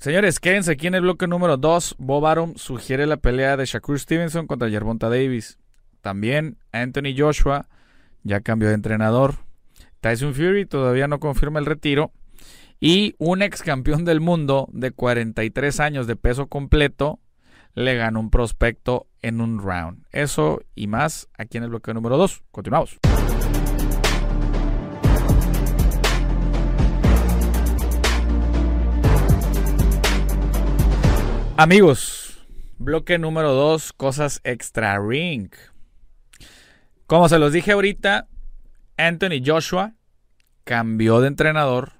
Señores, quédense aquí en el bloque número 2. Bob Arum sugiere la pelea de Shakur Stevenson contra Gervonta Davis. También Anthony Joshua ya cambió de entrenador. Tyson Fury todavía no confirma el retiro. Y un ex campeón del mundo de 43 años de peso completo le ganó un prospecto en un round. Eso y más aquí en el bloque número 2. Continuamos. Amigos, bloque número 2, cosas extra ring. Como se los dije ahorita, Anthony Joshua cambió de entrenador.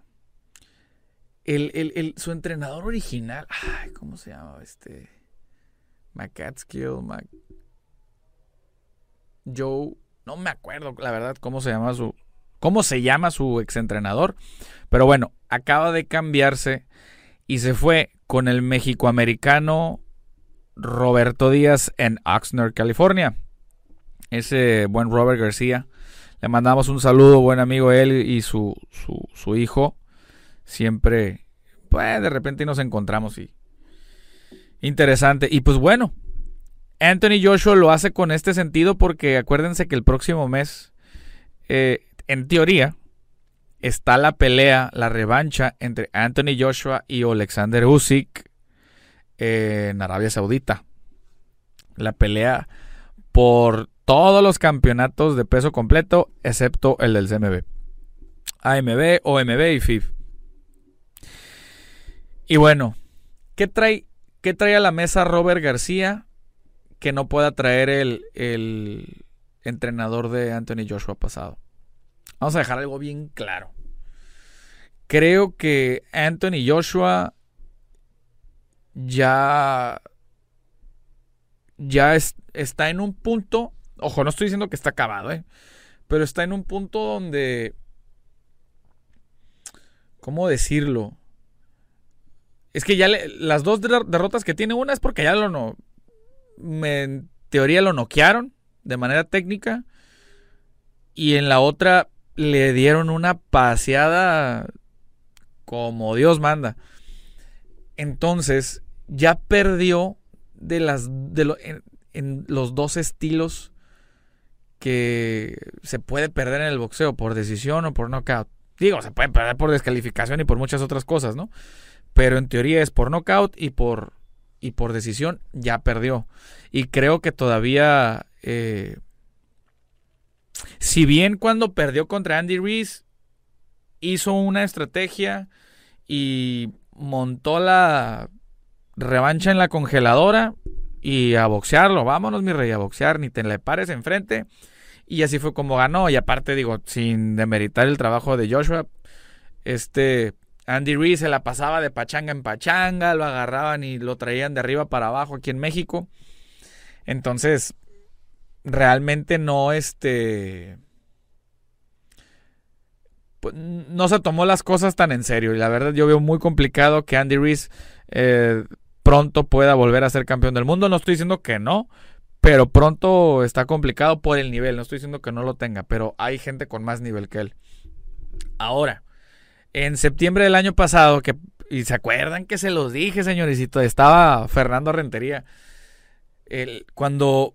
su entrenador original, ay, ¿cómo se llama este? McCatskill, Mac... Joe, no me acuerdo la verdad cómo se llama su, cómo se llama su exentrenador, pero bueno, acaba de cambiarse y se fue con el mexicoamericano Roberto Díaz en Oxnard, California. Ese buen Robert García. Le mandamos un saludo, buen amigo él y su, su, hijo. Siempre, pues de repente nos encontramos y interesante. Y pues bueno, Anthony Joshua lo hace con este sentido porque acuérdense que el próximo mes, eh, en teoría, está la pelea, la revancha entre Anthony Joshua y Alexander Usyk en Arabia Saudita. La pelea por todos los campeonatos de peso completo, excepto el del CMB. AMB, OMB y FIF. Y bueno, ¿qué trae, qué trae a la mesa Robert García que no pueda traer el, el entrenador de Anthony Joshua pasado? Vamos a dejar algo bien claro. Creo que Anthony Joshua ya ya está en un punto, ojo, no estoy diciendo que está acabado, ¿eh? pero está en un punto donde, ¿cómo decirlo? Es que ya las dos derrotas que tiene, una es porque ya lo no, en teoría lo noquearon de manera técnica y en la otra le dieron una paseada como Dios manda. Entonces, ya perdió de las de en, los dos estilos que se puede perder en el boxeo por decisión o por knockout. Digo, se puede perder por descalificación y por muchas otras cosas, ¿no? Pero en teoría es por knockout y por y por decisión ya perdió. Y creo que todavía eh, si bien cuando perdió contra Andy Reese hizo una estrategia y montó la revancha en la congeladora y a boxearlo. Vámonos, mi rey, a boxear, ni te le pares enfrente. Y así fue como ganó. Y aparte, digo, sin demeritar el trabajo de Joshua, este Andy Reese se la pasaba de pachanga en pachanga, lo agarraban y lo traían de arriba para abajo aquí en México. Entonces, realmente no este pues, no se tomó las cosas tan en serio. Y la verdad yo veo muy complicado que Andy Reese eh, pronto pueda volver a ser campeón del mundo. No estoy diciendo que no pero pronto está complicado por el nivel. No estoy diciendo que no lo tenga pero hay gente con más nivel que él. Ahora en septiembre del año pasado que y se acuerdan que se los dije señores y estaba Fernando Rentería. El, cuando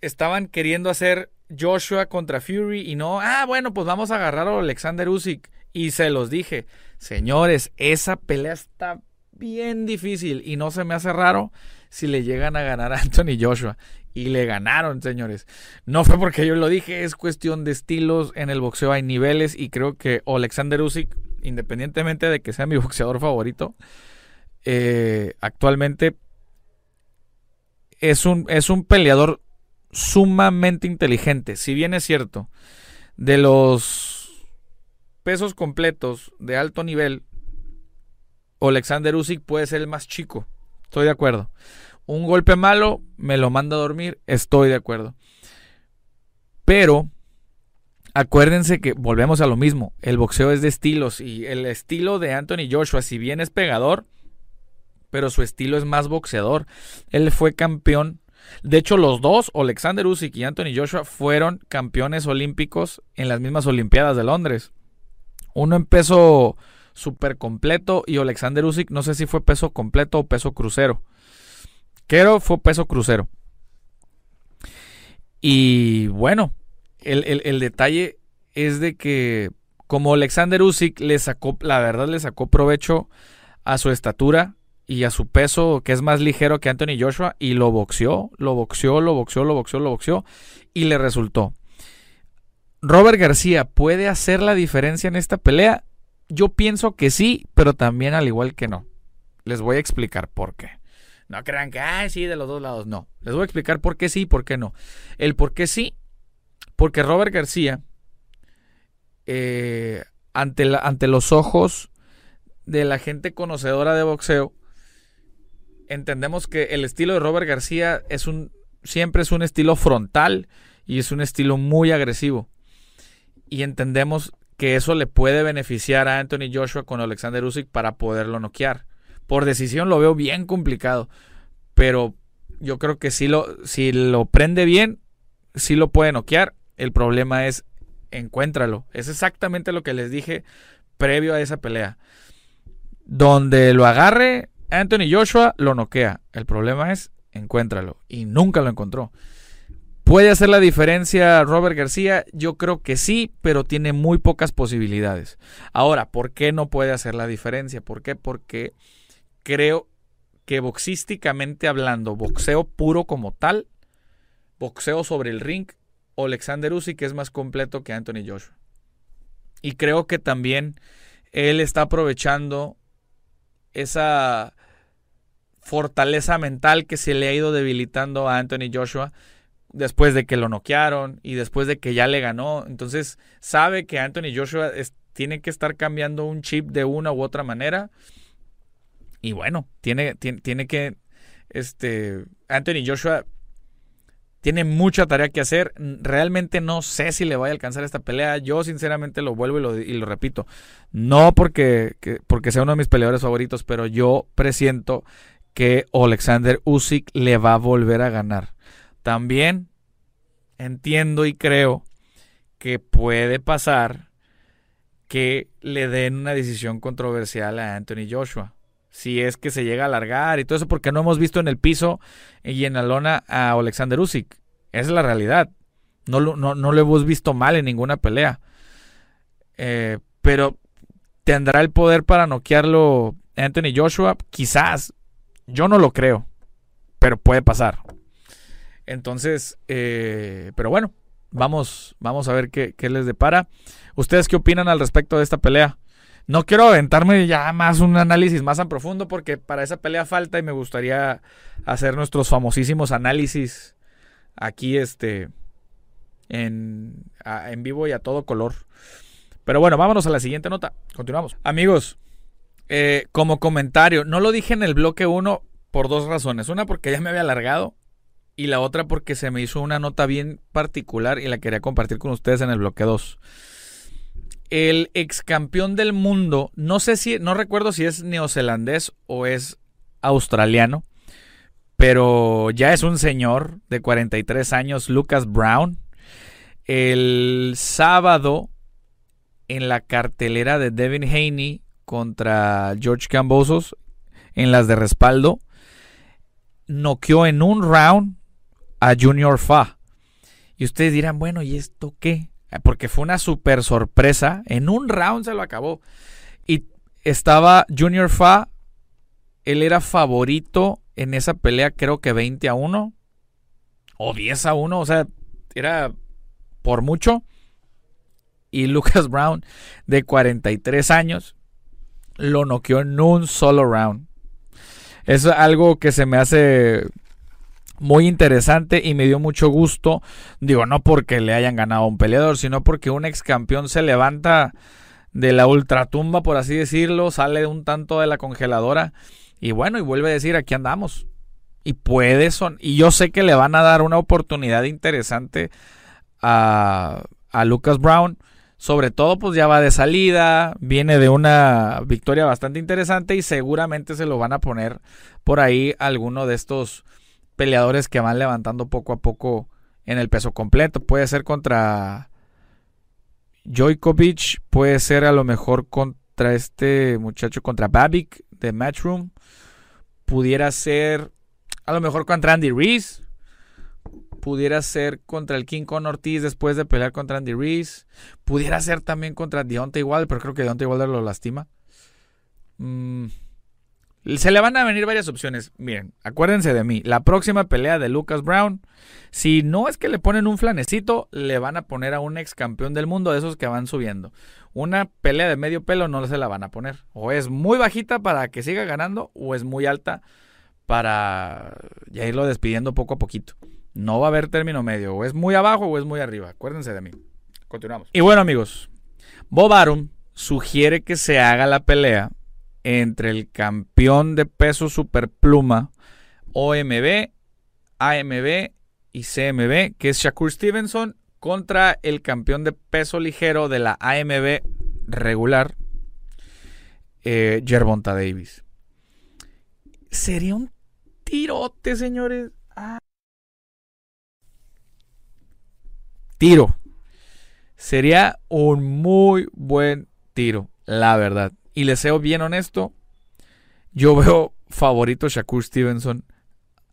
estaban queriendo hacer Joshua contra Fury y no, ah, bueno, pues vamos a agarrar a Alexander Usyk. Y se los dije, señores, esa pelea está bien difícil y no se me hace raro si le llegan a ganar a Anthony Joshua. Y le ganaron, señores. No fue porque yo lo dije, es cuestión de estilos. En el boxeo hay niveles y creo que Alexander Usyk, independientemente de que sea mi boxeador favorito, eh, actualmente es un, es un peleador sumamente inteligente. Si bien es cierto, de los pesos completos de alto nivel, Alexander Usyk puede ser el más chico. Estoy de acuerdo. Un golpe malo me lo manda a dormir. Estoy de acuerdo. Pero acuérdense que volvemos a lo mismo. El boxeo es de estilos y el estilo de Anthony Joshua, si bien es pegador, pero su estilo es más boxeador. Él fue campeón de hecho, los dos, Alexander Usyk y Anthony Joshua, fueron campeones olímpicos en las mismas Olimpiadas de Londres. Uno en peso súper completo y Alexander Usyk no sé si fue peso completo o peso crucero. Creo fue peso crucero. Y bueno, el, detalle es de que como Alexander Usyk le sacó, la verdad le sacó provecho a su estatura y a su peso que es más ligero que Anthony Joshua y lo boxeó, lo boxeó, lo boxeó, lo boxeó, lo boxeó y le resultó. Robert García puede hacer la diferencia en esta pelea. Yo pienso que sí, pero también al igual que no. Les voy a explicar por qué. No crean que, ah, sí, de los dos lados. No. Les voy a explicar por qué sí y por qué no. El por qué sí, porque Robert García, eh, ante, ante los ojos de la gente conocedora de boxeo, entendemos que el estilo de Robert García es un, siempre es un estilo frontal y es un estilo muy agresivo y entendemos que eso le puede beneficiar a Anthony Joshua con Alexander Usyk para poderlo noquear. Por decisión lo veo bien complicado, pero yo creo que si lo, si lo prende bien, sí lo puede noquear. El problema es encuéntralo. Es exactamente lo que les dije previo a esa pelea. Donde lo agarre Anthony Joshua, lo noquea. El problema es encuéntralo. Y nunca lo encontró. ¿Puede hacer la diferencia Robert García? Yo creo que sí, pero tiene muy pocas posibilidades. Ahora, ¿por qué no puede hacer la diferencia? ¿Por qué? Porque creo que boxísticamente hablando, boxeo puro como tal, boxeo sobre el ring, Alexander Usyk es más completo que Anthony Joshua. Y creo que también él está aprovechando esa fortaleza mental que se le ha ido debilitando a Anthony Joshua después de que lo noquearon y después de que ya le ganó. Entonces sabe que Anthony Joshua tiene que estar cambiando un chip de una u otra manera. Y bueno, tiene, tiene, tiene que, este, Anthony Joshua tiene mucha tarea que hacer. Realmente no sé si le vaya a alcanzar esta pelea. Yo sinceramente lo vuelvo y lo, y lo repito. No porque, porque sea uno de mis peleadores favoritos, pero yo presiento que Alexander Usyk le va a volver a ganar. También entiendo y creo que puede pasar que le den una decisión controversial a Anthony Joshua. Si es que se llega a alargar y todo eso, porque no hemos visto en el piso y en la lona a Alexander Usyk. Esa es la realidad. No lo, no, lo hemos visto mal en ninguna pelea. Eh, pero tendrá el poder para noquearlo Anthony Joshua. Quizás. Yo no lo creo. Pero puede pasar. Entonces, eh, pero bueno, vamos, vamos a ver qué, les depara. ¿Ustedes qué opinan al respecto de esta pelea? No quiero aventarme ya más un análisis más en profundo porque para esa pelea falta y me gustaría hacer nuestros famosísimos análisis aquí este en, en vivo y a todo color. Pero bueno, vámonos a la siguiente nota. Continuamos. Amigos, eh, como comentario, no lo dije en el bloque 1 por dos razones. Una porque ya me había alargado y la otra porque se me hizo una nota bien particular y la quería compartir con ustedes en el bloque 2. El ex campeón del mundo, no sé si, no recuerdo si es neozelandés o es australiano, pero ya es un señor de 43 años, Lucas Brown. El sábado, en la cartelera de Devin Haney contra George Cambosos, en las de respaldo, noqueó en un round a Junior Fa. Y ustedes dirán, bueno, ¿y esto qué? Eh, porque fue una super sorpresa. En un round se lo acabó. Y estaba Junior Fa. Él era favorito en esa pelea, creo que 20 a 1. O 10 a 1. O sea, era por mucho. Y Lucas Brown, de 43 años, lo noqueó en un solo round. Es algo que se me hace muy interesante y me dio mucho gusto. Digo, no porque le hayan ganado a un peleador, sino porque un ex campeón se levanta de la ultratumba, por así decirlo, sale un tanto de la congeladora y bueno, y vuelve a decir, aquí andamos. Y puede son, y yo sé que le van a dar una oportunidad interesante a, a Lucas Brown. Sobre todo, pues ya va de salida, viene de una victoria bastante interesante y seguramente se lo van a poner por ahí alguno de estos peleadores que van levantando poco a poco en el peso completo. Puede ser contra Jojkovic, puede ser a lo mejor con, contra este muchacho, contra Babik de Matchroom. Pudiera ser a lo mejor contra Andy Reese. Pudiera ser contra el King Con Ortiz después de pelear contra Andy Reese. Pudiera ser también contra Deontay Wilder, pero creo que Deontay Wilder lo lastima. Mm, se le van a venir varias opciones. Miren, acuérdense de mí. La próxima pelea de Lucas Brown, si no es que le ponen un flanecito, le van a poner a un ex campeón del mundo de esos que van subiendo. Una pelea de medio pelo no se la van a poner. O es muy bajita para que siga ganando, o es muy alta para ya irlo despidiendo poco a poquito. No va a haber término medio. O es muy abajo o es muy arriba. Acuérdense de mí. Continuamos. Y bueno, amigos. Bob Arum sugiere que se haga la pelea entre el campeón de peso superpluma OMB, AMB y CMB, que es Shakur Stevenson, contra el campeón de peso ligero de la AMB regular, eh, Davis. Sería un tirote, señores. Ah. Tiro. Sería un muy buen tiro, la verdad. Y les sea bien honesto, yo veo favorito Shakur Stevenson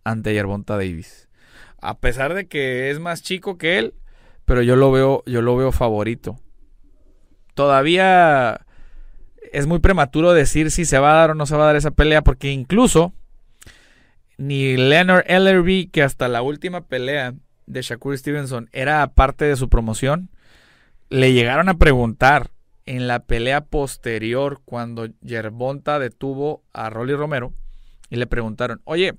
ante Yerbonta Davis. A pesar de que es más chico que él, pero yo lo veo, yo lo veo favorito. Todavía es muy prematuro decir si se va a dar o no se va a dar esa pelea, porque incluso ni Leonard Ellerby, que hasta la última pelea de Shakur Stevenson era parte de su promoción, le llegaron a preguntar en la pelea posterior cuando Yerbonta detuvo a Rolly Romero y le preguntaron, oye,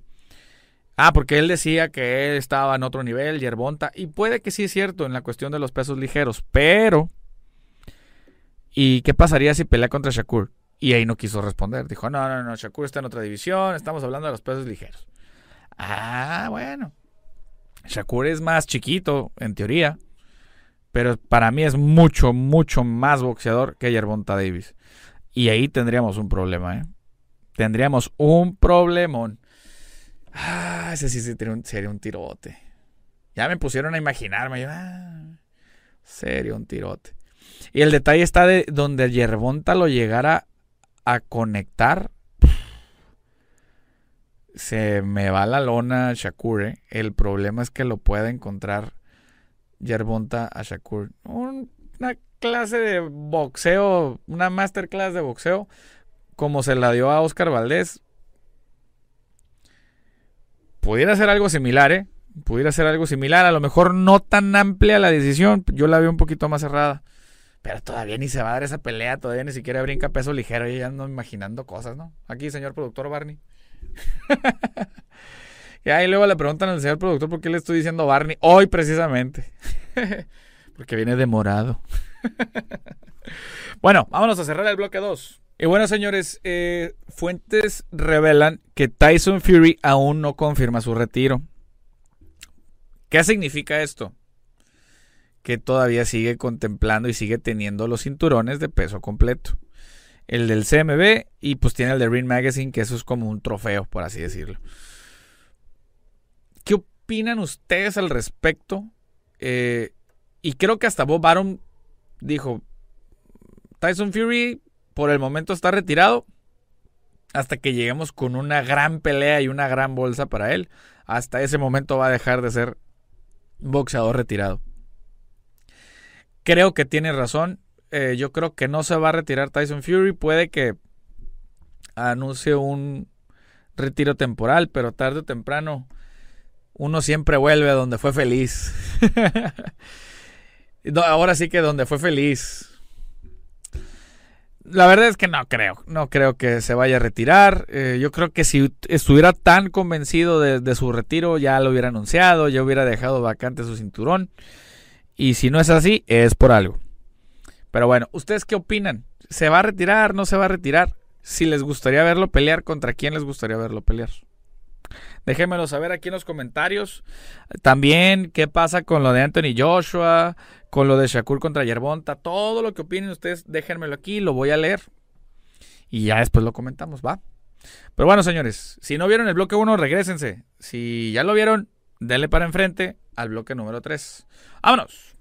ah, porque él decía que él estaba en otro nivel, Yerbonta, y puede que sí es cierto en la cuestión de los pesos ligeros, pero ¿y qué pasaría si pelea contra Shakur? Y ahí no quiso responder, dijo, no, no, no, Shakur está en otra división, estamos hablando de los pesos ligeros. Ah, bueno. Shakur es más chiquito, en teoría. Pero para mí es mucho, mucho más boxeador que Yerbonta Davis. Y ahí tendríamos un problema, ¿eh? Tendríamos un problemón. Ah, ese sí sería un, tirote. Ya me pusieron a imaginarme. Ah, sería un tirote. Y el detalle está de donde Yerbonta lo llegara a conectar. Se me va la lona Shakur. ¿eh? El problema es que lo pueda encontrar Yerbonta a Shakur. una clase de boxeo, una masterclass de boxeo, como se la dio a Oscar Valdés. Pudiera ser algo similar, ¿eh? Pudiera ser algo similar. A lo mejor no tan amplia la decisión. Yo la veo un poquito más cerrada. Pero todavía ni se va a dar esa pelea. Todavía ni siquiera brinca peso ligero. Y ya ando imaginando cosas, ¿no? Aquí, señor productor Barney. Y ahí luego le preguntan al señor productor por qué le estoy diciendo Barney hoy precisamente. Porque viene demorado. bueno, vámonos a cerrar el bloque 2. Y bueno, señores, eh, fuentes revelan que Tyson Fury aún no confirma su retiro. ¿Qué significa esto? Que todavía sigue contemplando y sigue teniendo los cinturones de peso completo. El del CMB y pues tiene el de Ring Magazine, que eso es como un trofeo, por así decirlo. ¿Qué opinan ustedes al respecto? Eh, y creo que hasta Bob Baron dijo, Tyson Fury por el momento está retirado hasta que lleguemos con una gran pelea y una gran bolsa para él. Hasta ese momento va a dejar de ser boxeador retirado. Creo que tiene razón. Eh, yo creo que no se va a retirar Tyson Fury. Puede que anuncie un retiro temporal, pero tarde o temprano uno siempre vuelve a donde fue feliz. ahora sí que donde fue feliz. La verdad es que no creo, no creo que se vaya a retirar. Eh, yo creo que si estuviera tan convencido de, su retiro, ya lo hubiera anunciado, ya hubiera dejado vacante su cinturón. Y si no es así, es por algo. Pero bueno, ¿ustedes qué opinan? ¿Se va a retirar? ¿No se va a retirar? Si les gustaría verlo pelear, ¿contra quién les gustaría verlo pelear? Déjenmelo saber aquí en los comentarios. También qué pasa con lo de Anthony Joshua, con lo de Shakur contra Yerbonta. Todo lo que opinen ustedes, déjenmelo aquí, lo voy a leer. Y ya después lo comentamos, ¿va? Pero bueno, señores, si no vieron el bloque 1, regresense. Si ya lo vieron, denle para enfrente al bloque número 3. ¡Vámonos!